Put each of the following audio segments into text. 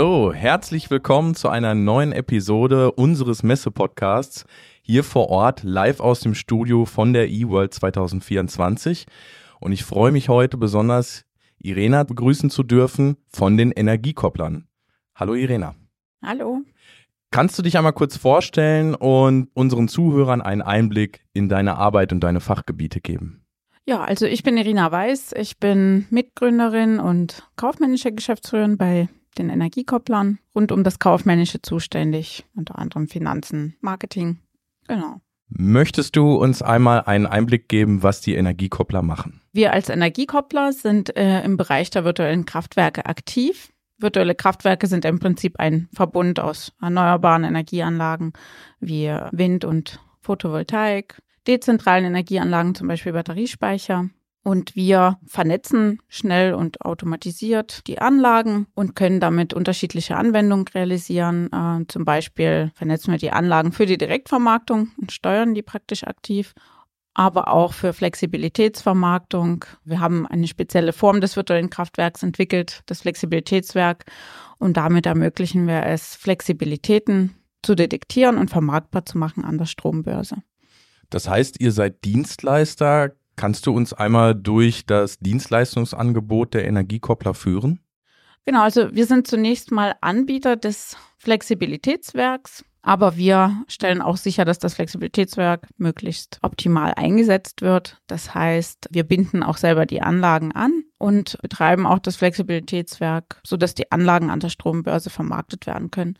So, herzlich willkommen zu einer neuen Episode unseres Messe-Podcasts hier vor Ort, live aus dem Studio von der eWorld 2024. Und ich freue mich heute besonders, Irena begrüßen zu dürfen von den Energiekopplern. Hallo Irena. Hallo. Kannst du dich einmal kurz vorstellen und unseren Zuhörern einen Einblick in deine Arbeit und deine Fachgebiete geben? Ja, also ich bin Irina Weiß. Ich bin Mitgründerin und kaufmännische Geschäftsführerin bei den Energiekopplern, rund um das Kaufmännische zuständig, unter anderem Finanzen, Marketing. Genau. Möchtest du uns einmal einen Einblick geben, was die Energiekoppler machen? Wir als Energiekoppler sind äh, im Bereich der virtuellen Kraftwerke aktiv. Virtuelle Kraftwerke sind im Prinzip ein Verbund aus erneuerbaren Energieanlagen wie Wind und Photovoltaik, dezentralen Energieanlagen, zum Beispiel Batteriespeicher, und wir vernetzen schnell und automatisiert die Anlagen und können damit unterschiedliche Anwendungen realisieren. Äh, zum Beispiel vernetzen wir die Anlagen für die Direktvermarktung und steuern die praktisch aktiv, aber auch für Flexibilitätsvermarktung. Wir haben eine spezielle Form des virtuellen Kraftwerks entwickelt, das Flexibilitätswerk. Und damit ermöglichen wir es, Flexibilitäten zu detektieren und vermarktbar zu machen an der Strombörse. Das heißt, ihr seid Dienstleister, Kannst du uns einmal durch das Dienstleistungsangebot der Energiekoppler führen? Genau, also wir sind zunächst mal Anbieter des Flexibilitätswerks, aber wir stellen auch sicher, dass das Flexibilitätswerk möglichst optimal eingesetzt wird. Das heißt, wir binden auch selber die Anlagen an und betreiben auch das Flexibilitätswerk, sodass die Anlagen an der Strombörse vermarktet werden können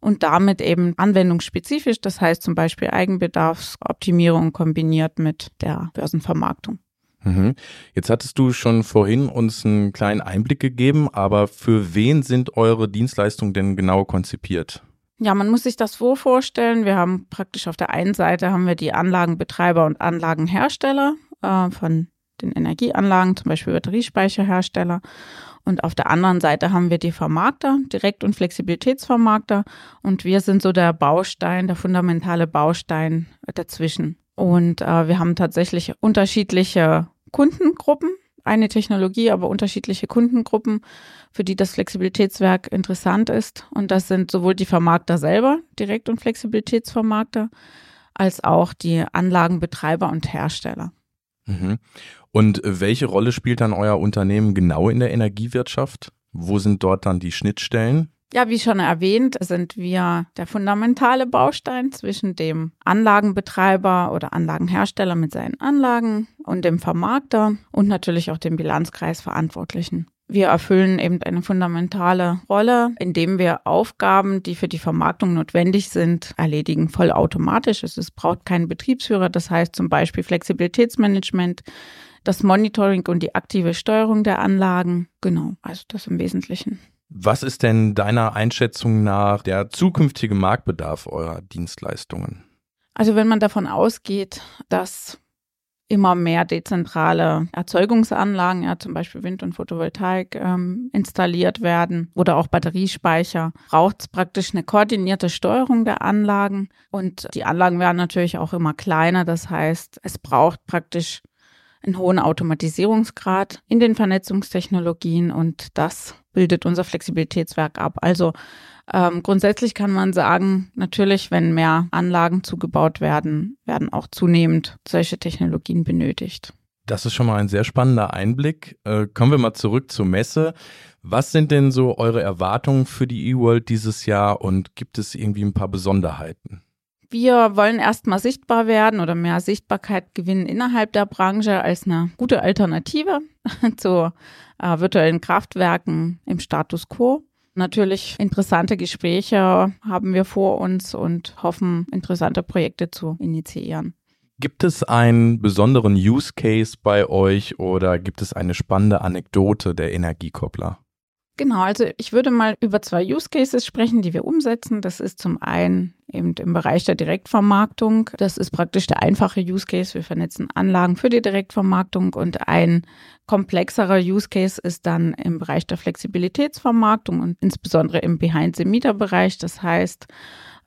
und damit eben anwendungsspezifisch, das heißt zum Beispiel Eigenbedarfsoptimierung kombiniert mit der Börsenvermarktung. Mhm. Jetzt hattest du schon vorhin uns einen kleinen Einblick gegeben, aber für wen sind eure Dienstleistungen denn genau konzipiert? Ja, man muss sich das so vorstellen. Wir haben praktisch auf der einen Seite haben wir die Anlagenbetreiber und Anlagenhersteller äh, von den Energieanlagen, zum Beispiel Batteriespeicherhersteller. Und auf der anderen Seite haben wir die Vermarkter, Direkt- und Flexibilitätsvermarkter. Und wir sind so der Baustein, der fundamentale Baustein dazwischen. Und äh, wir haben tatsächlich unterschiedliche Kundengruppen, eine Technologie, aber unterschiedliche Kundengruppen, für die das Flexibilitätswerk interessant ist. Und das sind sowohl die Vermarkter selber, Direkt- und Flexibilitätsvermarkter, als auch die Anlagenbetreiber und Hersteller. Mhm. Und welche Rolle spielt dann euer Unternehmen genau in der Energiewirtschaft? Wo sind dort dann die Schnittstellen? Ja, wie schon erwähnt, sind wir der fundamentale Baustein zwischen dem Anlagenbetreiber oder Anlagenhersteller mit seinen Anlagen und dem Vermarkter und natürlich auch dem Bilanzkreisverantwortlichen. Wir erfüllen eben eine fundamentale Rolle, indem wir Aufgaben, die für die Vermarktung notwendig sind, erledigen, vollautomatisch. Es braucht keinen Betriebsführer, das heißt zum Beispiel Flexibilitätsmanagement, das Monitoring und die aktive Steuerung der Anlagen. Genau, also das im Wesentlichen. Was ist denn deiner Einschätzung nach der zukünftige Marktbedarf eurer Dienstleistungen? Also wenn man davon ausgeht, dass immer mehr dezentrale Erzeugungsanlagen, ja, zum Beispiel Wind- und Photovoltaik, ähm, installiert werden oder auch Batteriespeicher, braucht es praktisch eine koordinierte Steuerung der Anlagen. Und die Anlagen werden natürlich auch immer kleiner. Das heißt, es braucht praktisch einen hohen Automatisierungsgrad in den Vernetzungstechnologien und das bildet unser Flexibilitätswerk ab. Also ähm, grundsätzlich kann man sagen, natürlich, wenn mehr Anlagen zugebaut werden, werden auch zunehmend solche Technologien benötigt. Das ist schon mal ein sehr spannender Einblick. Äh, kommen wir mal zurück zur Messe. Was sind denn so eure Erwartungen für die eWorld dieses Jahr und gibt es irgendwie ein paar Besonderheiten? Wir wollen erstmal sichtbar werden oder mehr Sichtbarkeit gewinnen innerhalb der Branche als eine gute Alternative zu äh, virtuellen Kraftwerken im Status quo. Natürlich interessante Gespräche haben wir vor uns und hoffen, interessante Projekte zu initiieren. Gibt es einen besonderen Use Case bei euch oder gibt es eine spannende Anekdote der Energiekoppler? Genau, also ich würde mal über zwei Use Cases sprechen, die wir umsetzen. Das ist zum einen eben im Bereich der Direktvermarktung. Das ist praktisch der einfache Use Case. Wir vernetzen Anlagen für die Direktvermarktung und ein komplexerer Use Case ist dann im Bereich der Flexibilitätsvermarktung und insbesondere im Behind-the-Meter-Bereich. Das heißt,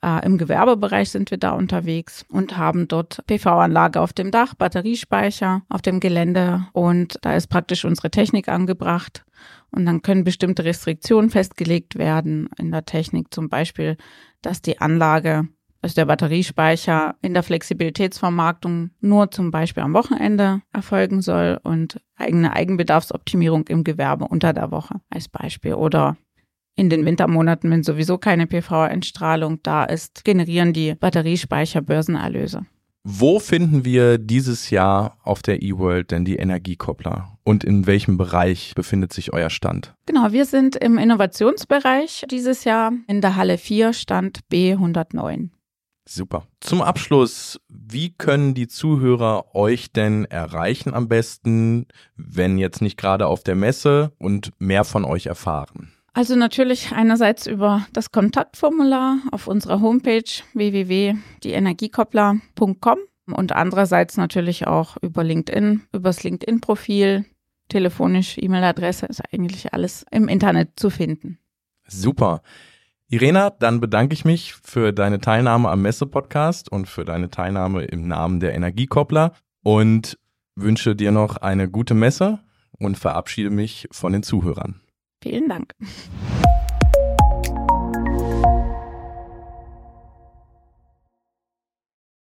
äh, Im Gewerbebereich sind wir da unterwegs und haben dort PV-Anlage auf dem Dach, Batteriespeicher auf dem Gelände und da ist praktisch unsere Technik angebracht. Und dann können bestimmte Restriktionen festgelegt werden in der Technik, zum Beispiel, dass die Anlage, also der Batteriespeicher in der Flexibilitätsvermarktung nur zum Beispiel am Wochenende erfolgen soll und eigene Eigenbedarfsoptimierung im Gewerbe unter der Woche als Beispiel oder in den Wintermonaten, wenn sowieso keine PV-Entstrahlung da ist, generieren die Batteriespeicher Börsenerlöse. Wo finden wir dieses Jahr auf der eWorld denn die Energiekoppler? Und in welchem Bereich befindet sich euer Stand? Genau, wir sind im Innovationsbereich dieses Jahr in der Halle 4, Stand B109. Super. Zum Abschluss, wie können die Zuhörer euch denn erreichen am besten, wenn jetzt nicht gerade auf der Messe und mehr von euch erfahren? Also natürlich einerseits über das Kontaktformular auf unserer Homepage www.dienergiekoppler.com und andererseits natürlich auch über LinkedIn, übers LinkedIn-Profil, telefonisch, E-Mail-Adresse ist eigentlich alles im Internet zu finden. Super. Irena, dann bedanke ich mich für deine Teilnahme am Messe-Podcast und für deine Teilnahme im Namen der Energiekoppler und wünsche dir noch eine gute Messe und verabschiede mich von den Zuhörern. Vielen Dank.